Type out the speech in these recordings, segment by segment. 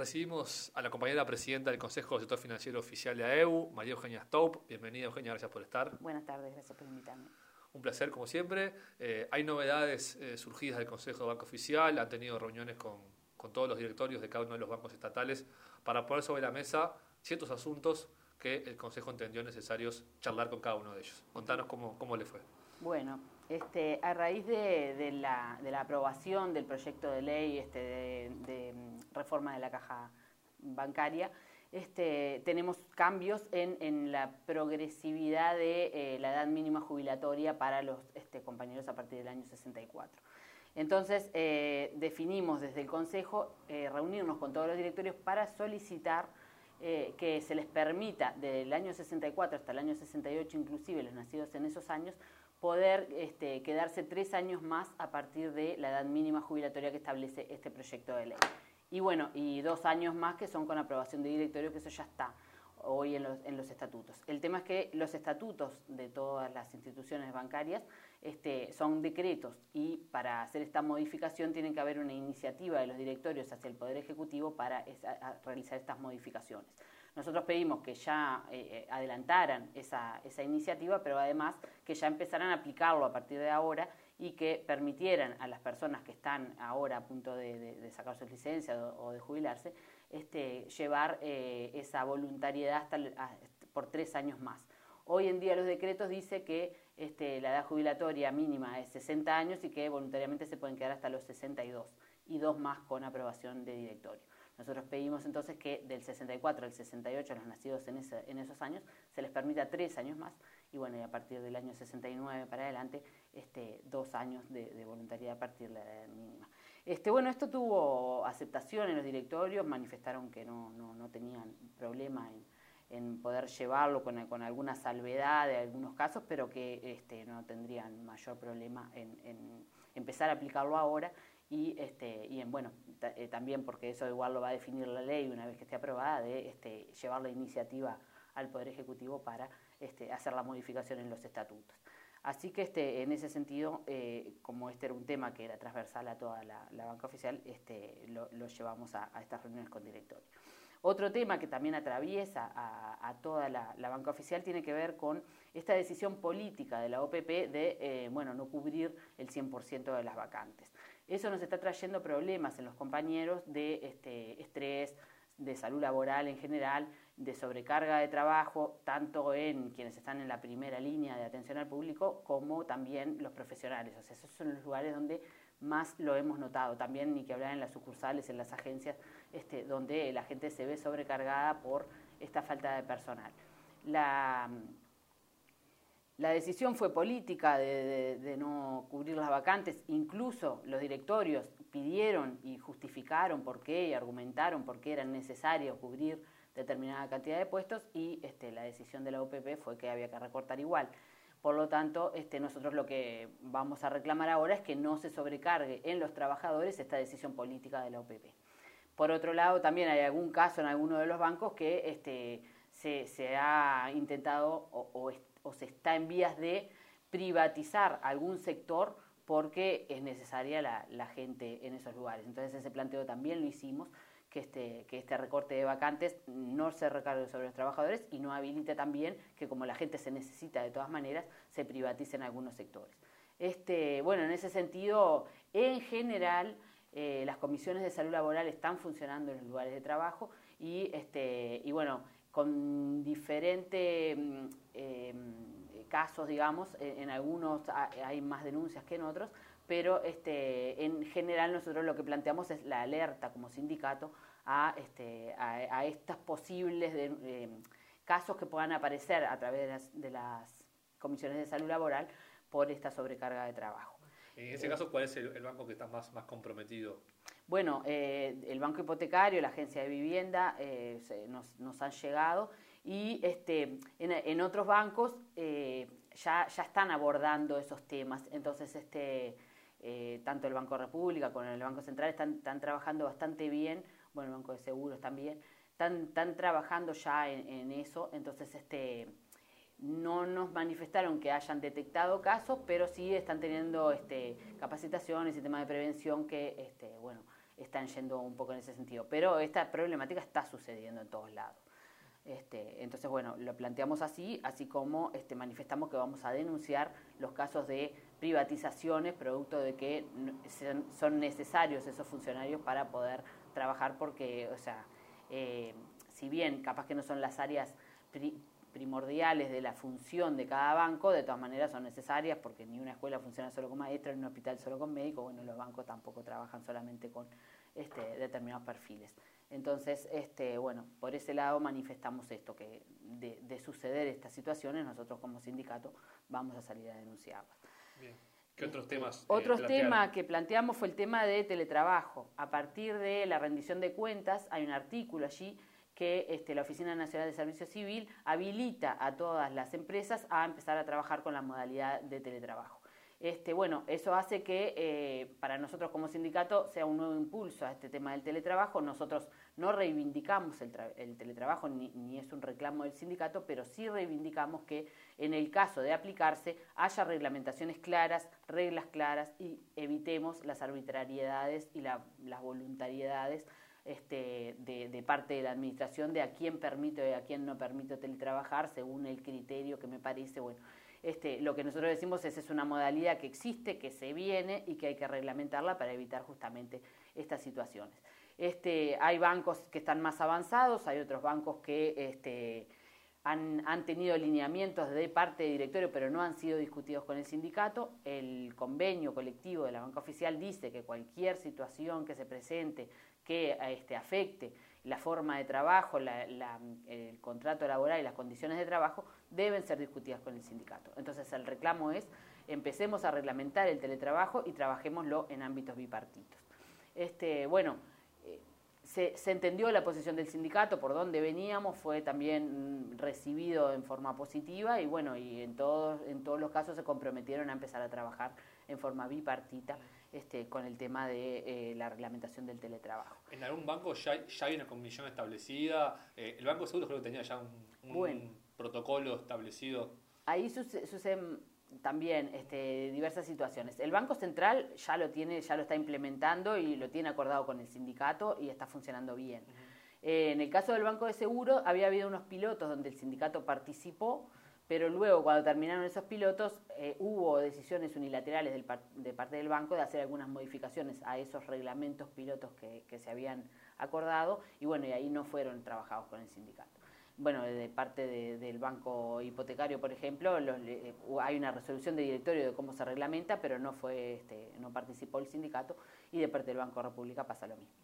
Recibimos a la compañera presidenta del Consejo del Sector Financiero Oficial de AEU, María Eugenia Staup. Bienvenida, Eugenia, gracias por estar. Buenas tardes, gracias por invitarme. Un placer, como siempre. Eh, hay novedades eh, surgidas del Consejo de Banco Oficial, han tenido reuniones con, con, todos los directorios de cada uno de los bancos estatales para poner sobre la mesa ciertos asuntos que el Consejo entendió necesarios charlar con cada uno de ellos. Contanos cómo, cómo le fue. Bueno, este, a raíz de, la, aprobación del proyecto de ley este, de, mm, reforma de la caja bancaria, este, tenemos cambios en, la progresividad de eh, la edad mínima jubilatoria para los este, compañeros a partir del año 64. Entonces, eh, definimos desde el Consejo eh, reunirnos con todos los directorios para solicitar que se les permita, desde el año 64 hasta el año 68 inclusive, los nacidos en esos años, poder este, quedarse tres años más a partir de la edad mínima jubilatoria que establece este proyecto de ley. Y bueno, y dos años más que son con aprobación de directorio, que eso ya está hoy en los, estatutos. El tema es que los estatutos de todas las instituciones bancarias este, son decretos y para hacer esta modificación tiene que haber una iniciativa de los directorios hacia el Poder Ejecutivo para realizar estas modificaciones. Nosotros pedimos que ya eh, eh, adelantaran esa, iniciativa, pero además que ya empezaran a aplicarlo a partir de ahora y que permitieran a las personas que están ahora a punto de, sacar su licencia o, de jubilarse, este, llevar eh, esa voluntariedad hasta por tres años más. Hoy en día los decretos dice que este, la edad jubilatoria mínima es 60 años y que voluntariamente se pueden quedar hasta los 62 y dos más con aprobación de directorio. Nosotros pedimos entonces que del 64 al 68 a los nacidos en, esos años se les permita tres años más y bueno, y a partir del año 69 para adelante, este, dos años de, voluntariedad a partir de la edad mínima. Este, bueno, esto tuvo aceptación en los directorios, manifestaron que no, tenían problema en, poder llevarlo con, alguna salvedad de algunos casos, pero que este, no tendrían mayor problema en empezar a aplicarlo ahora y, este, en, bueno, eh, también porque eso igual lo va a definir la ley una vez que esté aprobada, de llevar la iniciativa al Poder Ejecutivo para hacer la modificación en los estatutos. Así que este, en ese sentido, eh, como este era un tema que era transversal a toda la, banca oficial, este, lo, llevamos a, estas reuniones con directorio. Otro tema que también atraviesa a, toda la, banca oficial tiene que ver con esta decisión política de la OPP de eh, bueno, no cubrir el 100% de las vacantes. Eso nos está trayendo problemas en los compañeros de este, estrés, de salud laboral en general, de sobrecarga de trabajo, tanto en quienes están en la primera línea de atención al público como también los profesionales. O sea, esos son los lugares donde más lo hemos notado. También ni que hablar en las sucursales, en las agencias, este, donde la gente se ve sobrecargada por esta falta de personal. La, la decisión fue política de, no cubrir las vacantes, incluso los directorios pidieron y justificaron por qué y argumentaron por qué era necesario cubrir determinada cantidad de puestos y este, la decisión de la UPP fue que había que recortar igual. Por lo tanto, este, nosotros lo que vamos a reclamar ahora es que no se sobrecargue en los trabajadores esta decisión política de la UPP. Por otro lado, también hay algún caso en alguno de los bancos que este, se, ha intentado o, o se está en vías de privatizar algún sector porque es necesaria la, gente en esos lugares. Entonces ese planteo también lo hicimos, que este, que este recorte de vacantes no se recargue sobre los trabajadores y no habilite también que como la gente se necesita de todas maneras, se privaticen algunos sectores. Este, bueno, en ese sentido, en general, eh, las comisiones de salud laboral están funcionando en los lugares de trabajo y, este, y bueno, con diferentes mm, em, casos, digamos, en, algunos hay más denuncias que en otros, pero este, en general nosotros lo que planteamos es la alerta como sindicato a, este, a, estos posibles em, casos que puedan aparecer a través de las, comisiones de salud laboral por esta sobrecarga de trabajo. En ese caso, ¿cuál es el, banco que está más, más comprometido? Bueno, eh, el Banco Hipotecario, la Agencia de Vivienda eh, nos, han llegado y este, en, otros bancos eh, ya, ya están abordando esos temas. Entonces, este, tanto el Banco República como el Banco Central están, están, trabajando bastante bien, bueno, el Banco de Seguros también, están, están trabajando ya en, en eso. Entonces, este no nos manifestaron que hayan detectado casos, pero sí están teniendo este, capacitaciones y temas de prevención que, este, bueno, están yendo un poco en ese sentido. Pero esta problemática está sucediendo en todos lados. Este, entonces, bueno, lo planteamos así, así como este, manifestamos que vamos a denunciar los casos de privatizaciones, producto de que son necesarios esos funcionarios para poder trabajar, porque, o sea, eh, si bien capaz que no son las áreas primordiales de la función de cada banco, de todas maneras son necesarias porque ni una escuela funciona solo con maestros, ni un hospital solo con médicos, bueno, los bancos tampoco trabajan solamente con este, determinados perfiles. Entonces, este, bueno, por ese lado manifestamos esto, que de, suceder estas situaciones, nosotros como sindicato vamos a salir a denunciarlas. Bien. ¿Qué otros temas? Eh, Otro tema que planteamos fue el tema de teletrabajo. A partir de la rendición de cuentas, hay un artículo allí que este, la Oficina Nacional de Servicio Civil habilita a todas las empresas a empezar a trabajar con la modalidad de teletrabajo. Este, bueno, eso hace que eh, para nosotros como sindicato sea un nuevo impulso a este tema del teletrabajo. Nosotros no reivindicamos el, teletrabajo ni, ni, es un reclamo del sindicato, pero sí reivindicamos que en el caso de aplicarse haya reglamentaciones claras, reglas claras y evitemos las arbitrariedades y las voluntariedades este, de, parte de la administración de a quién permito y a quién no permito teletrabajar según el criterio que me parece, bueno, este, lo que nosotros decimos es es una modalidad que existe, que se viene y que hay que reglamentarla para evitar justamente estas situaciones. Este, hay bancos que están más avanzados, hay otros bancos que este, han, han, tenido lineamientos de parte de directorio, pero no han sido discutidos con el sindicato. El convenio colectivo de la banca oficial dice que cualquier situación que se presente que este, afecte la forma de trabajo, el contrato laboral y las condiciones de trabajo deben ser discutidas con el sindicato. Entonces el reclamo es empecemos a reglamentar el teletrabajo y trabajémoslo en ámbitos bipartitos. Este, bueno, eh, se, entendió la posición del sindicato, por dónde veníamos, fue también recibido en forma positiva y bueno, y en todos, en todos los casos se comprometieron a empezar a trabajar en forma bipartita este, con el tema de eh, la reglamentación del teletrabajo. ¿En algún banco ya, ya hay una comisión establecida? Eh, el Banco Seguro creo que tenía ya un, protocolo establecido. Ahí suceden también este, diversas situaciones. El Banco Central ya lo tiene, ya lo está implementando y lo tiene acordado con el sindicato y está funcionando bien. Eh, en el caso del Banco de Seguro había habido unos pilotos donde el sindicato participó pero luego cuando terminaron esos pilotos eh, hubo decisiones unilaterales de parte del banco de hacer algunas modificaciones a esos reglamentos pilotos que, se habían acordado y bueno, y ahí no fueron trabajados con el sindicato. Bueno, de parte del banco hipotecario, por ejemplo, eh, hay una resolución de directorio de cómo se reglamenta, pero no fue, este, no participó el sindicato y de parte del Banco República pasa lo mismo.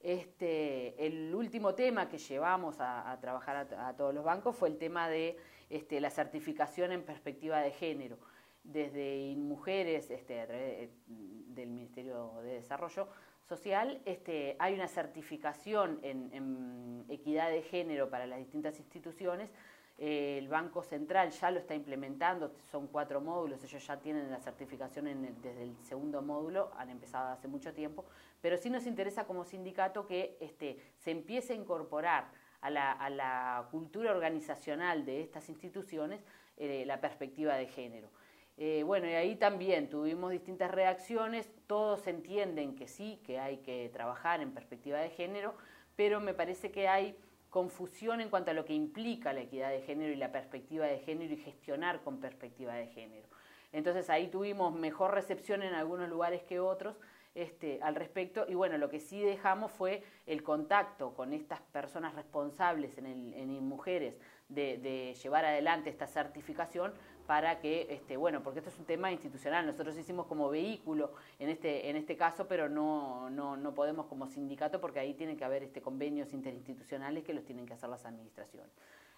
Este, el último tema que llevamos a, trabajar a todos los bancos fue el tema de este, la certificación en perspectiva de género. Desde Mujeres, este, a través del Ministerio de Desarrollo Social, este, hay una certificación en, equidad de género para las distintas instituciones. el Banco Central ya lo está implementando, son cuatro módulos, ellos ya tienen la certificación desde el segundo módulo, han empezado hace mucho tiempo, pero sí nos interesa como sindicato que este, se empiece a incorporar a la, cultura organizacional de estas instituciones eh, la perspectiva de género. Eh, bueno, y ahí también tuvimos distintas reacciones, todos entienden que sí, que hay que trabajar en perspectiva de género, pero me parece que hay confusión en cuanto a lo que implica la equidad de género y la perspectiva de género y gestionar con perspectiva de género. Entonces ahí tuvimos mejor recepción en algunos lugares que otros, este, al respecto. Y bueno, lo que sí dejamos fue el contacto con estas personas responsables en, el, mujeres de, llevar adelante esta certificación para que, este, bueno, porque esto es un tema institucional, nosotros hicimos como vehículo en este, en este caso, pero no, no, no podemos como sindicato porque ahí tienen que haber este, convenios interinstitucionales que los tienen que hacer las administraciones.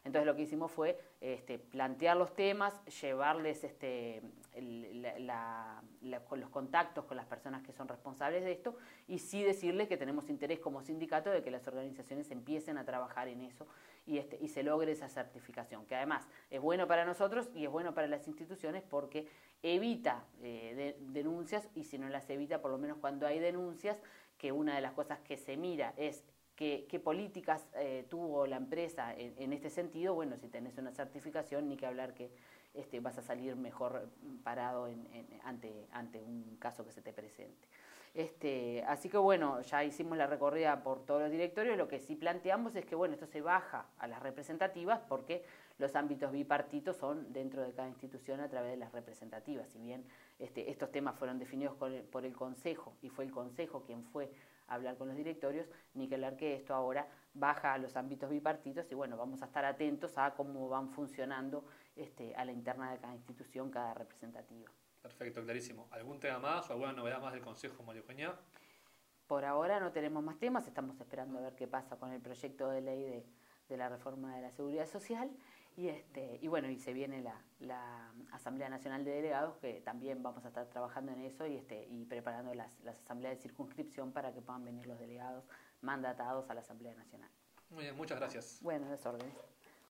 Entonces lo que hicimos fue este, plantear los temas, llevarles este, los contactos con las personas que son responsables de esto y sí decirles que tenemos interés como sindicato de que las organizaciones empiecen a trabajar en eso y, este, se logre esa certificación, que además es bueno para nosotros y es bueno para las instituciones porque evita eh, denuncias y si no las evita, por lo menos cuando hay denuncias, que una de las cosas que se mira es qué, políticas eh, tuvo la empresa en, este sentido, bueno, si tenés una certificación, ni que hablar que este, vas a salir mejor parado ante, ante un caso que se te presente. Este, así que bueno, ya hicimos la recorrida por todos los directorios, lo que sí planteamos es que bueno, esto se baja a las representativas porque los ámbitos bipartitos son dentro de cada institución a través de las representativas. Si bien este, estos temas fueron definidos por el Consejo y fue el Consejo quien fue hablar con los directorios, ni que hablar que esto ahora baja a los ámbitos bipartitos y bueno, vamos a estar atentos a cómo van funcionando este, a la interna de cada institución, cada representativa. Perfecto, clarísimo. ¿Algún tema más o alguna novedad más del Consejo Peña? Por ahora no tenemos más temas, estamos esperando a ver qué pasa con el proyecto de ley de, de la reforma de la seguridad social y, este, y bueno, y se viene la, la, Asamblea Nacional de Delegados, que también vamos a estar trabajando en eso y, este, y preparando las, las asambleas de circunscripción para que puedan venir los delegados mandatados a la Asamblea Nacional. Muy bien, muchas gracias. Bueno, desórdenes.